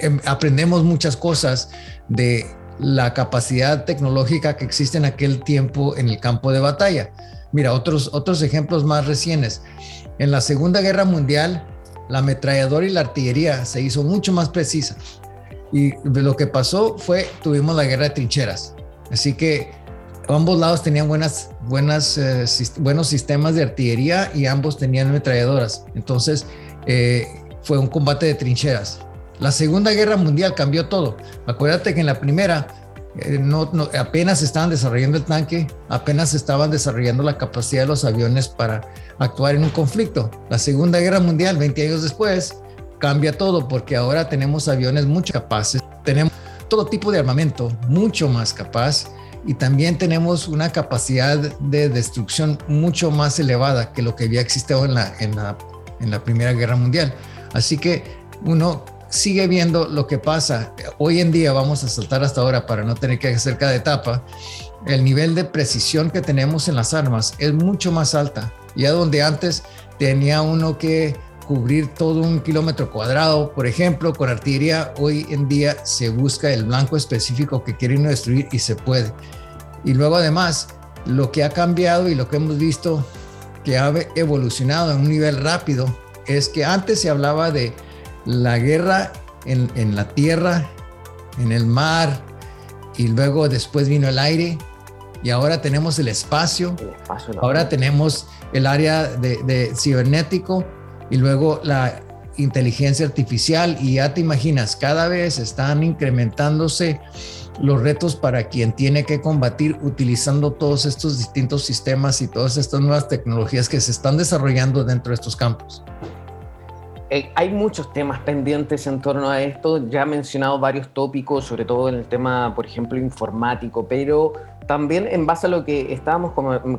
em, aprendemos muchas cosas de la capacidad tecnológica que existe en aquel tiempo en el campo de batalla. Mira, otros, otros ejemplos más recientes. En la Segunda Guerra Mundial, la ametralladora y la artillería se hizo mucho más precisa. Y lo que pasó fue, tuvimos la guerra de trincheras. Así que ambos lados tenían buenas, buenas, eh, buenos sistemas de artillería y ambos tenían ametralladoras. Entonces, eh, fue un combate de trincheras. La Segunda Guerra Mundial cambió todo. Acuérdate que en la primera eh, no, apenas estaban desarrollando el tanque, apenas estaban desarrollando la capacidad de los aviones para actuar en un conflicto. La Segunda Guerra Mundial, 20 años después, cambia todo porque ahora tenemos aviones mucho capaces, tenemos todo tipo de armamento mucho más capaz y también tenemos una capacidad de destrucción mucho más elevada que lo que había existido en la, en la, en la Primera Guerra Mundial. Así que uno sigue viendo lo que pasa. Hoy en día, vamos a saltar hasta ahora para no tener que hacer cada etapa, el nivel de precisión que tenemos en las armas es mucho más alta. Ya donde antes tenía uno que cubrir todo un kilómetro cuadrado, por ejemplo, con artillería, hoy en día se busca el blanco específico que quiere uno destruir y se puede. Y luego además, lo que ha cambiado y lo que hemos visto que ha evolucionado en un nivel rápido es que antes se hablaba de la guerra en, la tierra, en el mar, y luego después vino el aire, y ahora tenemos el espacio, ahora tenemos el área de, cibernético, y luego la inteligencia artificial, y ya te imaginas, cada vez están incrementándose los retos para quien tiene que combatir utilizando todos estos distintos sistemas y todas estas nuevas tecnologías que se están desarrollando dentro de estos campos. Eh, hay muchos temas pendientes en torno a esto. Ya he mencionado varios tópicos, sobre todo en el tema, por ejemplo, informático, pero también en base a lo que estábamos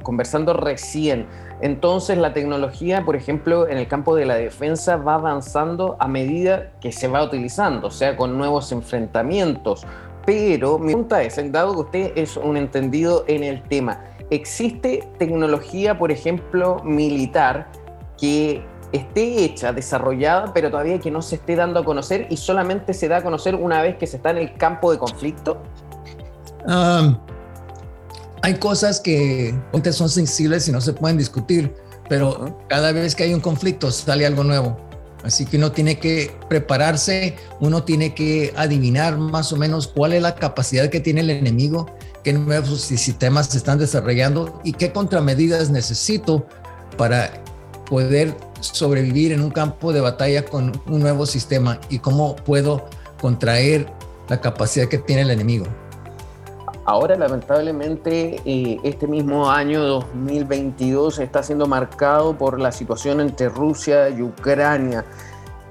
conversando recién. Entonces, la tecnología, por ejemplo, en el campo de la defensa va avanzando a medida que se va utilizando, o sea, con nuevos enfrentamientos. Pero mi pregunta es, dado que usted es un entendido en el tema, ¿existe tecnología, por ejemplo, militar que esté hecha, desarrollada, pero todavía que no se esté dando a conocer y solamente se da a conocer una vez que se está en el campo de conflicto? hay cosas que son sensibles y no se pueden discutir, pero cada vez que hay un conflicto sale algo nuevo. Así que uno tiene que prepararse, uno tiene que adivinar más o menos cuál es la capacidad que tiene el enemigo, qué nuevos sistemas se están desarrollando y qué contramedidas necesito para poder sobrevivir en un campo de batalla con un nuevo sistema y cómo puedo contraer la capacidad que tiene el enemigo. Ahora, lamentablemente, eh, este mismo año 2022 está siendo marcado por la situación entre Rusia y Ucrania.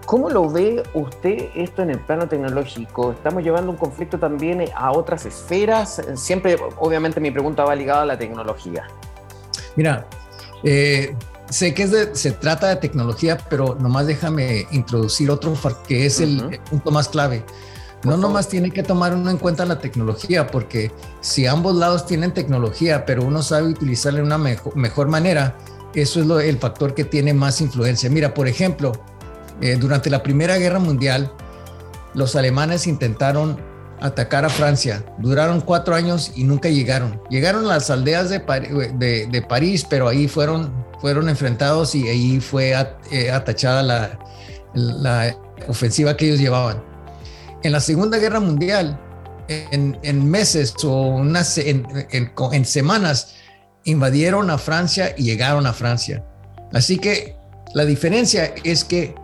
¿Cómo lo ve usted esto en el plano tecnológico? ¿Estamos llevando un conflicto también a otras esferas? Siempre, obviamente, mi pregunta va ligada a la tecnología. Mira, eh, sé que se trata de tecnología, pero nomás déjame introducir otro que es el, punto más clave. no nomás tiene que tomar uno en cuenta la tecnología, porque si ambos lados tienen tecnología, pero uno sabe utilizarla de una mejor, manera, eso es lo, el factor que tiene más influencia. Mira, por ejemplo, eh, durante la Primera Guerra Mundial, los alemanes intentaron atacar a Francia. Duraron cuatro años y nunca llegaron. Llegaron a las aldeas de, de, París, pero ahí fueron, fueron enfrentados y ahí fue eh, atachada la, la, ofensiva que ellos llevaban. En la Segunda Guerra Mundial, en, meses o unas, en semanas, invadieron a Francia y llegaron a Francia. Así que la diferencia es que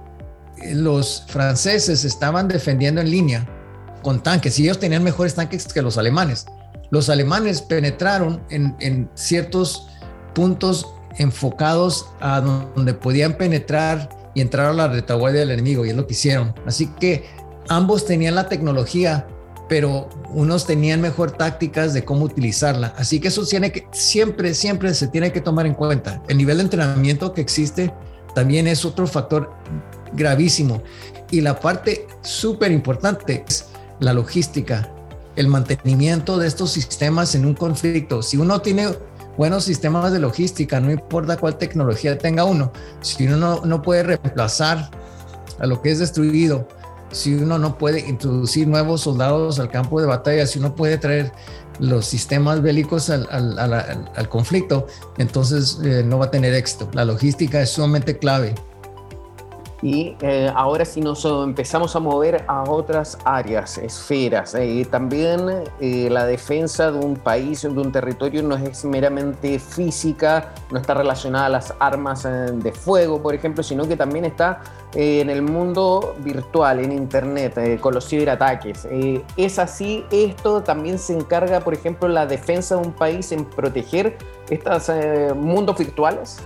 los franceses estaban defendiendo en línea con tanques y ellos tenían mejores tanques que los alemanes. Los alemanes penetraron en, ciertos puntos enfocados a donde podían penetrar y entrar a la retaguardia del enemigo, y es lo que hicieron. Así que ambos tenían la tecnología, pero unos tenían mejor tácticas de cómo utilizarla. Así que eso tiene que, siempre, siempre se tiene que tomar en cuenta. El nivel de entrenamiento que existe también es otro factor gravísimo. Y la parte súper importante es la logística, el mantenimiento de estos sistemas en un conflicto. Si uno tiene buenos sistemas de logística, no importa cuál tecnología tenga uno, si uno no, puede reemplazar a lo que es destruido, si uno no puede introducir nuevos soldados al campo de batalla, si uno puede traer los sistemas bélicos al, al, conflicto, entonces eh, no va a tener éxito. La logística es sumamente clave. Y eh, ahora si nos empezamos a mover a otras áreas, esferas, eh, también eh, la defensa de un país, de un territorio no es meramente física, no está relacionada a las armas de fuego, por ejemplo, sino que también está en el mundo virtual, en Internet, con los ciberataques. ¿Es así? ¿Esto también se encarga, por ejemplo, la defensa de un país en proteger estos mundos virtuales?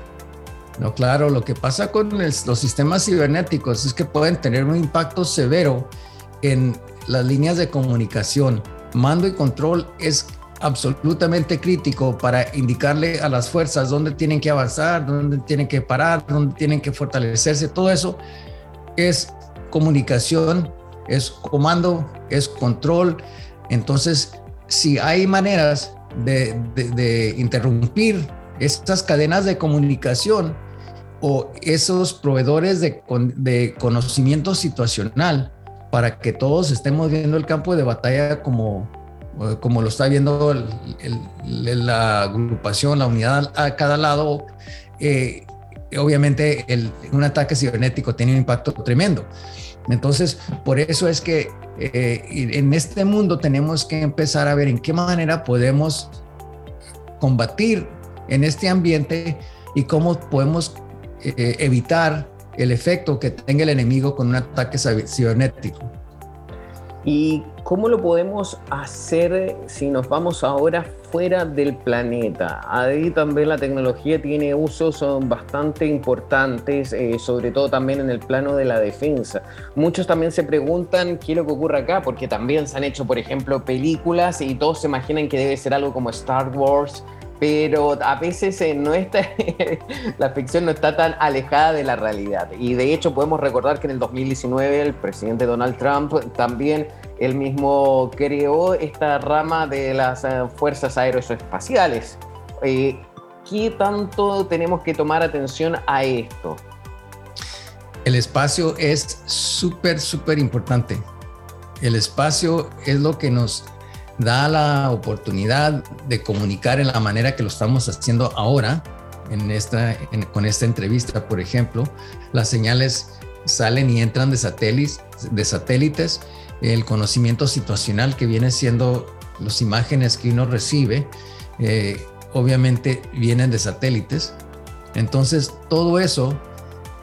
No, claro, lo que pasa con los sistemas cibernéticos es que pueden tener un impacto severo en las líneas de comunicación. Mando y control es absolutamente crítico para indicarle a las fuerzas dónde tienen que avanzar, dónde tienen que parar, dónde tienen que fortalecerse. Todo eso es comunicación, es comando, es control. Entonces, si hay maneras de, de interrumpir estas cadenas de comunicación, o esos proveedores de, conocimiento situacional para que todos estemos viendo el campo de batalla como, eh, como lo está viendo la agrupación, la unidad a cada lado. Eh, obviamente un ataque cibernético tiene un impacto tremendo. Entonces, por eso es que eh, en este mundo tenemos que empezar a ver en qué manera podemos combatir en este ambiente y cómo podemos eh, evitar el efecto que tenga el enemigo con un ataque cibernético. ¿Y cómo lo podemos hacer si nos vamos ahora fuera del planeta? Ahí también la tecnología tiene usos bastante importantes, eh, sobre todo también en el plano de la defensa. Muchos también se preguntan qué es lo que ocurre acá, porque también se han hecho, por ejemplo, películas y todos se imaginan que debe ser algo como Star Wars pero a veces eh, no está, la ficción no está tan alejada de la realidad. Y de hecho podemos recordar que en el 2019 el presidente Donald Trump también él mismo creó esta rama de las eh, fuerzas aeroespaciales. Eh, ¿Qué tanto tenemos que tomar atención a esto? El espacio es súper, súper importante. El espacio es lo que nos da la oportunidad de comunicar en la manera que lo estamos haciendo ahora, en esta, con esta entrevista, por ejemplo, las señales salen y entran de satélites, de satélites, el conocimiento situacional que viene siendo las imágenes que uno recibe, eh, obviamente vienen de satélites. Entonces, todo eso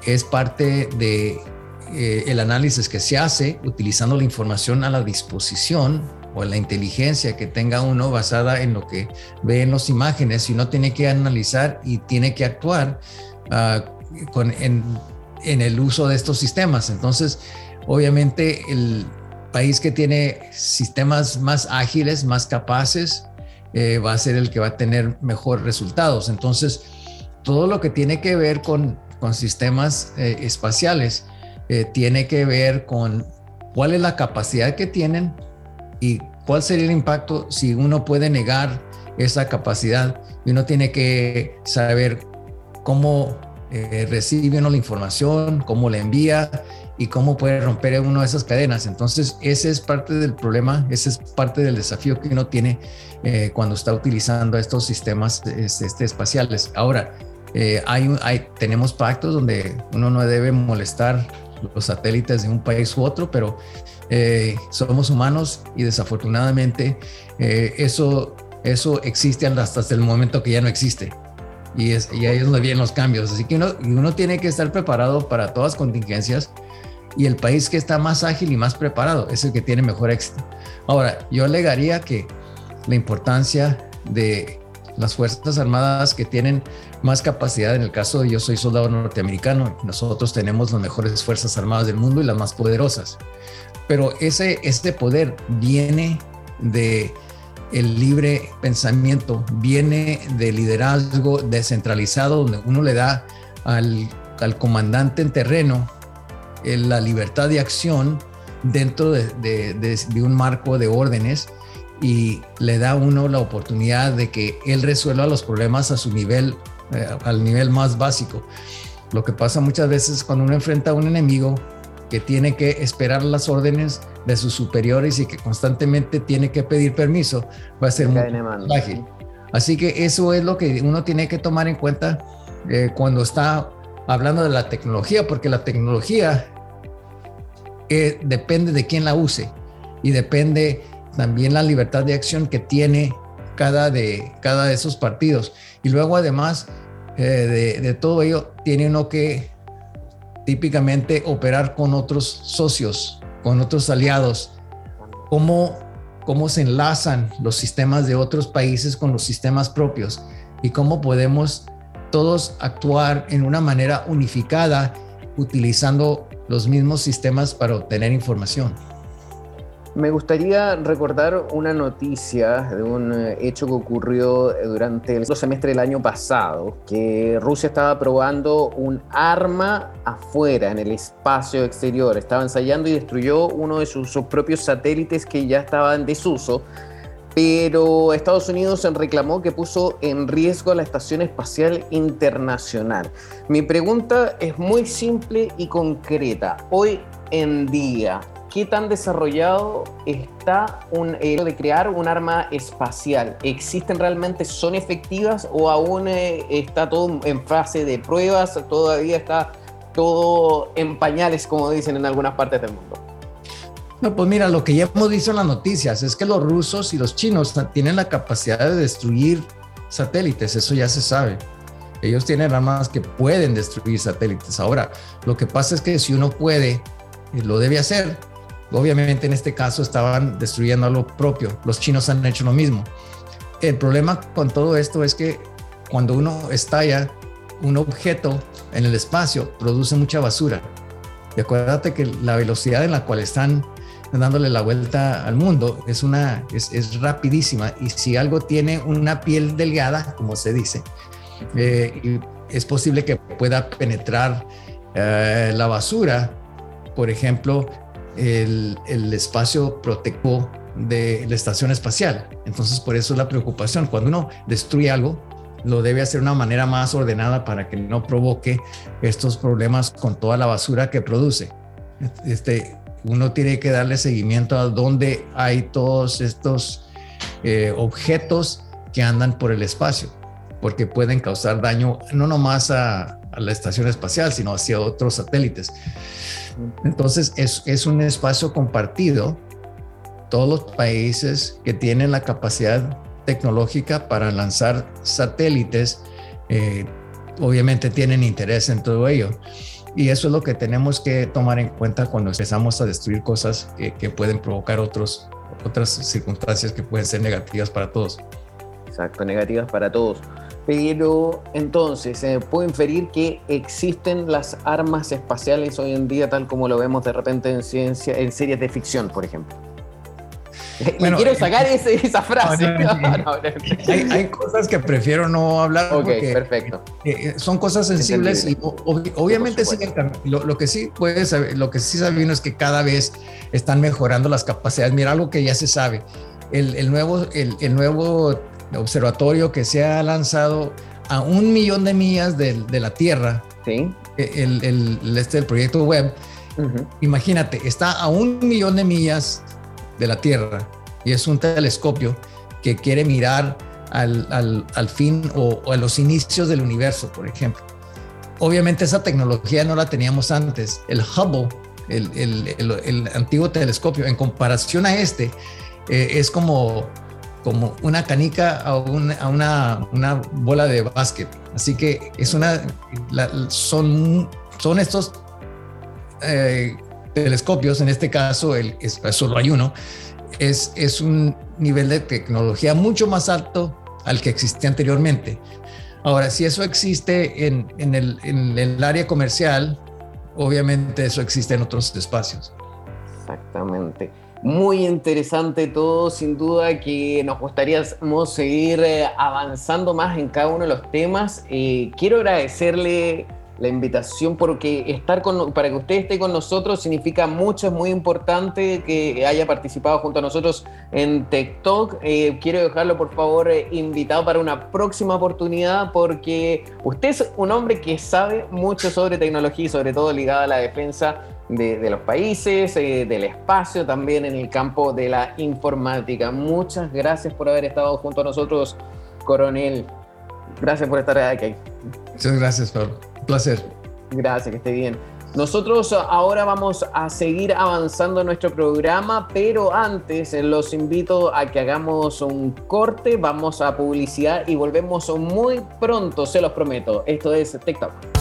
es parte de eh, el análisis que se hace utilizando la información a la disposición o la inteligencia que tenga uno basada en lo que ve en las imágenes y uno tiene que analizar y tiene que actuar ah, con, en, el uso de estos sistemas. Entonces, obviamente el país que tiene sistemas más ágiles, más capaces, eh, va a ser el que va a tener mejores resultados. Entonces, todo lo que tiene que ver con, con sistemas eh, espaciales eh, tiene que ver con cuál es la capacidad que tienen y cuál sería el impacto si uno puede negar esa capacidad y uno tiene que saber cómo eh, recibe uno la información, cómo la envía y cómo puede romper uno de esas cadenas. Entonces, ese es parte del problema, ese es parte del desafío que uno tiene eh, cuando está utilizando estos sistemas este, este espaciales. Ahora, eh, hay, tenemos pactos donde uno no debe molestar los satélites de un país u otro, pero eh, somos humanos y desafortunadamente eh, eso, eso existe hasta, el momento que ya no existe. Y, es, y ahí es donde vienen los cambios. Así que uno, uno tiene que estar preparado para todas contingencias y el país que está más ágil y más preparado es el que tiene mejor éxito. Ahora, yo alegaría que la importancia de las Fuerzas Armadas que tienen más capacidad. En el caso de yo soy soldado norteamericano, nosotros tenemos las mejores Fuerzas Armadas del mundo y las más poderosas. Pero ese, este poder viene de el libre pensamiento, viene de liderazgo descentralizado, donde uno le da al, al comandante en terreno eh, la libertad de acción dentro de, de, de un marco de órdenes y le da a uno la oportunidad de que él resuelva los problemas a su nivel, eh, al nivel más básico. Lo que pasa muchas veces cuando uno enfrenta a un enemigo que tiene que esperar las órdenes de sus superiores y que constantemente tiene que pedir permiso, va a ser muy ágil. Así que eso es lo que uno tiene que tomar en cuenta eh, cuando está hablando de la tecnología, porque la tecnología eh, depende de quién la use y depende también la libertad de acción que tiene cada de, cada de esos partidos. Y luego además eh, de, todo ello, tiene uno que típicamente operar con otros socios, con otros aliados. ¿Cómo, cómo se enlazan los sistemas de otros países con los sistemas propios y cómo podemos todos actuar en una manera unificada utilizando los mismos sistemas para obtener información. Me gustaría recordar una noticia de un eh, hecho que ocurrió eh, durante el semestre del año pasado, que Rusia estaba probando un arma afuera, en el espacio exterior. Estaba ensayando y destruyó uno de sus, propios satélites que ya estaba en desuso, pero Estados Unidos reclamó que puso en riesgo a la Estación Espacial Internacional. Mi pregunta es muy simple y concreta. Hoy en día, ¿qué tan desarrollado está un, el de crear un arma espacial? ¿Existen realmente, son efectivas o aún eh, está todo en fase de pruebas? ¿Todavía está todo en pañales, como dicen en algunas partes del mundo? No, pues mira, lo que ya hemos visto en las noticias es que los rusos y los chinos tienen la capacidad de destruir satélites, eso ya se sabe. Ellos tienen armas que pueden destruir satélites. Ahora, lo que pasa es que si uno puede, lo debe hacer, Obviamente en este caso estaban destruyendo a lo propio. Los chinos han hecho lo mismo. El problema con todo esto es que cuando uno estalla un objeto en el espacio, produce mucha basura. Y acuérdate que la velocidad en la cual están dándole la vuelta al mundo es, una, es, rapidísima. Y si algo tiene una piel delgada, como se dice, eh, es posible que pueda penetrar eh, la basura, por ejemplo, el, espacio protectivo de la estación espacial. Entonces, por eso es la preocupación. Cuando uno destruye algo, lo debe hacer de una manera más ordenada para que no provoque estos problemas con toda la basura que produce. Este, uno tiene que darle seguimiento a dónde hay todos estos eh, objetos que andan por el espacio, porque pueden causar daño no nomás a, a la estación espacial, sino hacia otros satélites. Entonces es, un espacio compartido. Todos los países que tienen la capacidad tecnológica para lanzar satélites, eh, obviamente tienen interés en todo ello. Y eso es lo que tenemos que tomar en cuenta cuando empezamos a destruir cosas que, pueden provocar otras circunstancias que pueden ser negativas para todos. Exacto, negativas para todos. Pero entonces, se puede inferir que existen las armas espaciales hoy en día, tal como lo vemos de repente en, ciencia, en series de ficción, por ejemplo. Bueno, quiero sacar esa frase. hay, cosas que prefiero no hablar. Ok, perfecto. Eh, eh, son cosas sensibles y obviamente sí, lo, que sí puede saber, lo que sí sabemos es que cada vez están mejorando las capacidades. Mira, algo que ya se sabe. El, el nuevo, el, el, nuevo observatorio que se ha lanzado a un millón de millas de, la Tierra, ¿Sí? E, el, este, el proyecto web, imagínate, está a un millón de millas de la Tierra y es un telescopio que quiere mirar al, fin o, a los inicios del universo, por ejemplo. Obviamente esa tecnología no la teníamos antes. El Hubble, el, antiguo telescopio, en comparación a este, eh, es como como una canica a una, una, bola de básquet. Así que es una, son, son estos eh, telescopios, en este caso el, es, solo hay uno, es, es un nivel de tecnología mucho más alto al que existía anteriormente. Ahora, si eso existe en, en, el, en el área comercial, obviamente eso existe en otros espacios. Exactamente. Muy interesante todo, sin duda que nos gustaría seguir eh, avanzando más en cada uno de los temas. Eh, quiero agradecerle la invitación porque estar con, para que usted esté con nosotros significa mucho, es muy importante que haya participado junto a nosotros en TikTok. Eh, quiero dejarlo por favor invitado para una próxima oportunidad porque usted es un hombre que sabe mucho sobre tecnología y sobre todo ligado a la defensa de, los países, eh, del espacio, también en el campo de la informática. Muchas gracias por haber estado junto a nosotros, coronel. Gracias por estar aquí. Muchas gracias, Pablo. Un placer. Gracias, que esté bien. Nosotros ahora vamos a seguir avanzando en nuestro programa, pero antes los invito a que hagamos un corte, vamos a publicidad y volvemos muy pronto, se los prometo. Esto es TikTok.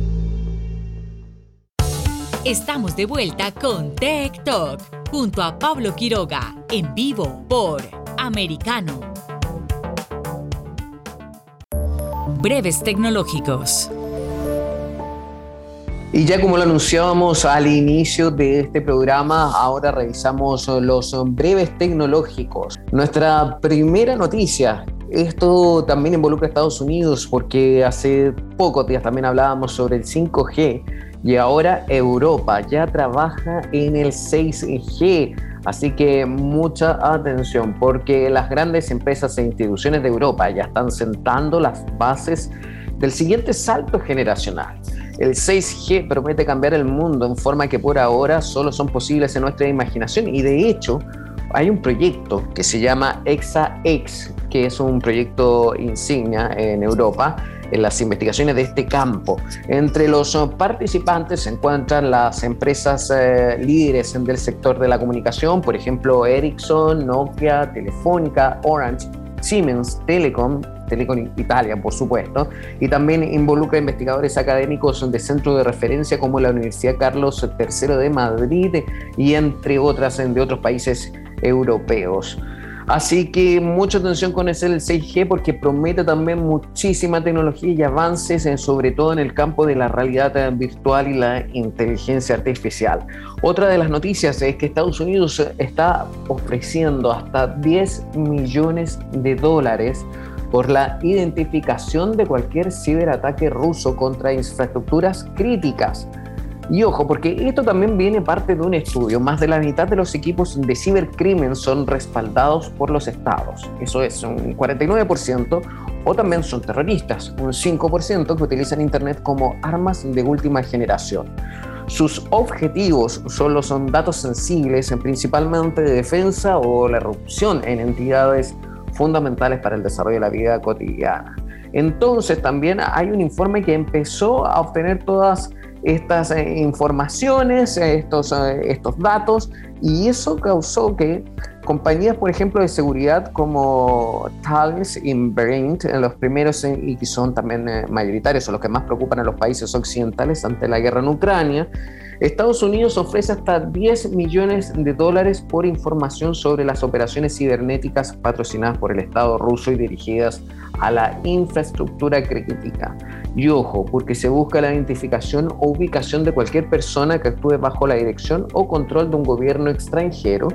Estamos de vuelta con Tech Talk junto a Pablo Quiroga en vivo por Americano. Breves tecnológicos. Y ya como lo anunciábamos al inicio de este programa, ahora revisamos los breves tecnológicos. Nuestra primera noticia esto también involucra a Estados Unidos porque hace pocos días también hablábamos sobre el 5G y ahora Europa ya trabaja en el 6G. Así que mucha atención porque las grandes empresas e instituciones de Europa ya están sentando las bases del siguiente salto generacional. El 6G promete cambiar el mundo en forma que por ahora solo son posibles en nuestra imaginación y de hecho hay un proyecto que se llama EXA-X, que es un proyecto insignia en Europa en las investigaciones de este campo. Entre los participantes se encuentran las empresas eh, líderes del sector de la comunicación, por ejemplo Ericsson, Nokia, Telefónica, Orange, Siemens, Telecom, Telecom Italia, por supuesto, y también involucra investigadores académicos de centros de referencia como la Universidad Carlos III de Madrid y entre otras de otros países europeos. Así que mucha atención con el 6G porque promete también muchísima tecnología y avances, sobre todo en el campo de la realidad virtual y la inteligencia artificial. Otra de las noticias es que Estados Unidos está ofreciendo hasta 10 millones de dólares por la identificación de cualquier ciberataque ruso contra infraestructuras críticas. Y ojo, porque esto también viene parte de un estudio. Más de la mitad de los equipos de cibercrimen son respaldados por los estados. Eso es un 49%. O también son terroristas, un 5% que utilizan Internet como armas de última generación. Sus objetivos solo son datos sensibles, principalmente de defensa o la erupción en entidades fundamentales para el desarrollo de la vida cotidiana. Entonces también hay un informe que empezó a obtener todas estas eh, informaciones, estos, eh, estos datos, y eso causó que compañías, por ejemplo, de seguridad como Thales y Brent, los primeros y que son también eh, mayoritarios o los que más preocupan a los países occidentales ante la guerra en Ucrania, Estados Unidos ofrece hasta 10 millones de dólares por información sobre las operaciones cibernéticas patrocinadas por el Estado ruso y dirigidas a la infraestructura crítica. Y ojo, porque se busca la identificación o ubicación de cualquier persona que actúe bajo la dirección o control de un gobierno extranjero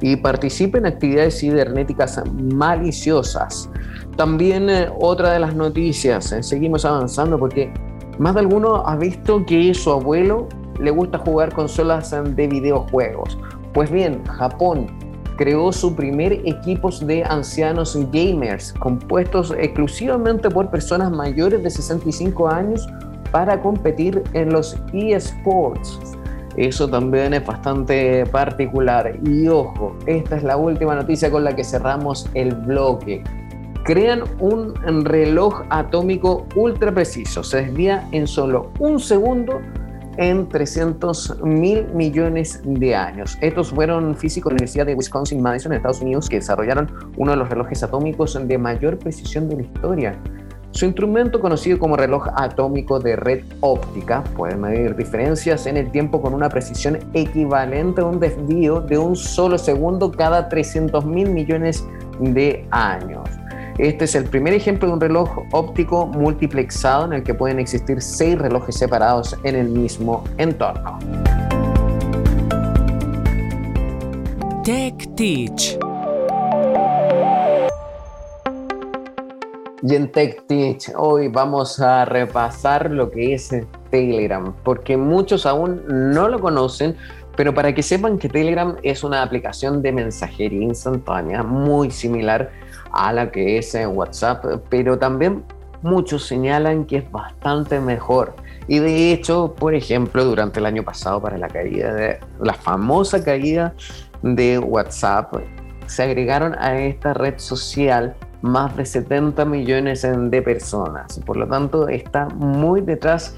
y participe en actividades cibernéticas maliciosas. También eh, otra de las noticias, eh, seguimos avanzando porque más de alguno ha visto que su abuelo le gusta jugar consolas de videojuegos. Pues bien, Japón creó su primer equipo de ancianos gamers compuestos exclusivamente por personas mayores de 65 años para competir en los eSports. Eso también es bastante particular. Y ojo, esta es la última noticia con la que cerramos el bloque. Crean un reloj atómico ultra preciso. Se desvía en solo un segundo en 300 mil millones de años. Estos fueron físicos de la Universidad de Wisconsin-Madison en Estados Unidos que desarrollaron uno de los relojes atómicos de mayor precisión de la historia. Su instrumento, conocido como reloj atómico de red óptica, puede medir diferencias en el tiempo con una precisión equivalente a un desvío de un solo segundo cada 300 mil millones de años. Este es el primer ejemplo de un reloj óptico multiplexado en el que pueden existir seis relojes separados en el mismo entorno. Tech Teach. Y en Tech Teach hoy vamos a repasar lo que es Telegram, porque muchos aún no lo conocen, pero para que sepan que Telegram es una aplicación de mensajería instantánea muy similar a la que es WhatsApp, pero también muchos señalan que es bastante mejor. Y de hecho, por ejemplo, durante el año pasado, para la caída de la famosa caída de WhatsApp, se agregaron a esta red social más de 70 millones de personas. Por lo tanto, está muy detrás,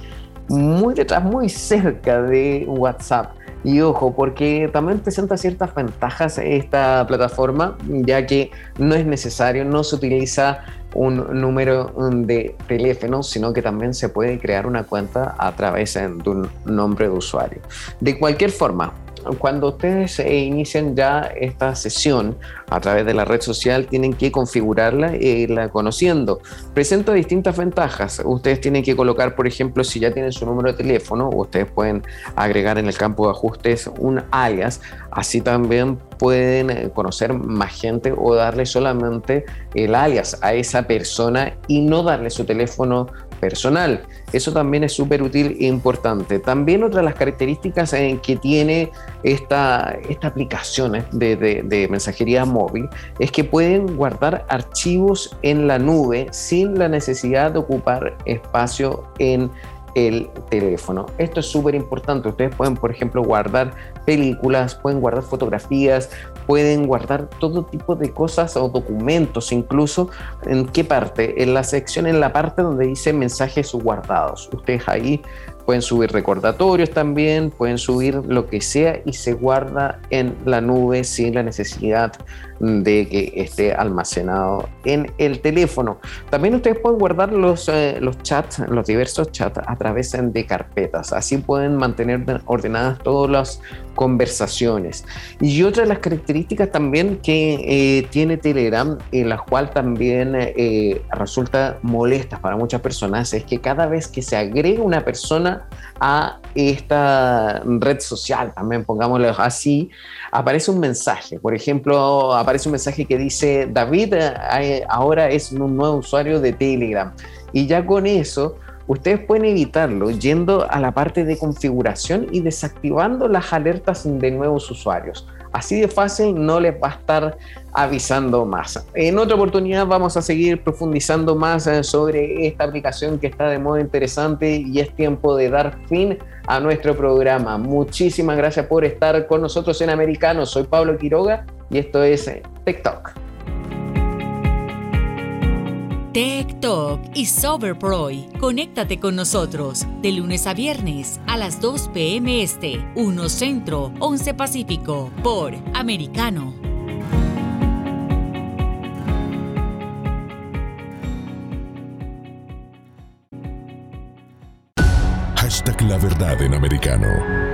muy detrás, muy cerca de WhatsApp. Y ojo, porque también presenta ciertas ventajas esta plataforma, ya que no es necesario, no se utiliza un número de teléfono, sino que también se puede crear una cuenta a través de un nombre de usuario. De cualquier forma, cuando ustedes inician ya esta sesión a través de la red social, tienen que configurarla e irla conociendo. Presenta distintas ventajas. Ustedes tienen que colocar, por ejemplo, si ya tienen su número de teléfono, ustedes pueden agregar en el campo de ajustes un alias. Así también pueden conocer más gente o darle solamente el alias a esa persona y no darle su teléfono personal. Eso también es súper útil e importante. También otra de las características en que tiene esta, esta aplicación eh, de, de, mensajería móvil es que pueden guardar archivos en la nube sin la necesidad de ocupar espacio en el teléfono. Esto es súper importante. Ustedes pueden, por ejemplo, guardar películas, pueden guardar fotografías, pueden guardar todo tipo de cosas o documentos, incluso en qué parte, en la sección, en la parte donde dice mensajes guardados. Ustedes ahí pueden subir recordatorios también, pueden subir lo que sea y se guarda en la nube sin la necesidad de que esté almacenado en el teléfono. También ustedes pueden guardar los, eh, los chats, los diversos chats a través de carpetas. Así pueden mantener ordenadas todas las conversaciones. Y otra de las características también que eh, tiene Telegram, en la cual también eh, resulta molesta para muchas personas, es que cada vez que se agrega una persona a esta red social, también pongámoslo así, aparece un mensaje. Por ejemplo, aparece un mensaje que dice, David ahora es un nuevo usuario de Telegram. Y ya con eso ustedes pueden evitarlo yendo a la parte de configuración y desactivando las alertas de nuevos usuarios. Así de fácil no les va a estar avisando más. En otra oportunidad vamos a seguir profundizando más eh, sobre esta aplicación que está de modo interesante y es tiempo de dar fin a nuestro programa. Muchísimas gracias por estar con nosotros en Americano. Soy Pablo Quiroga y esto es eh, TikTok. Tech Talk y Soberproy. Conéctate con nosotros de lunes a viernes a las 2 p.m. Este, 1 Centro, 11 Pacífico, por Americano. Hashtag la verdad en americano.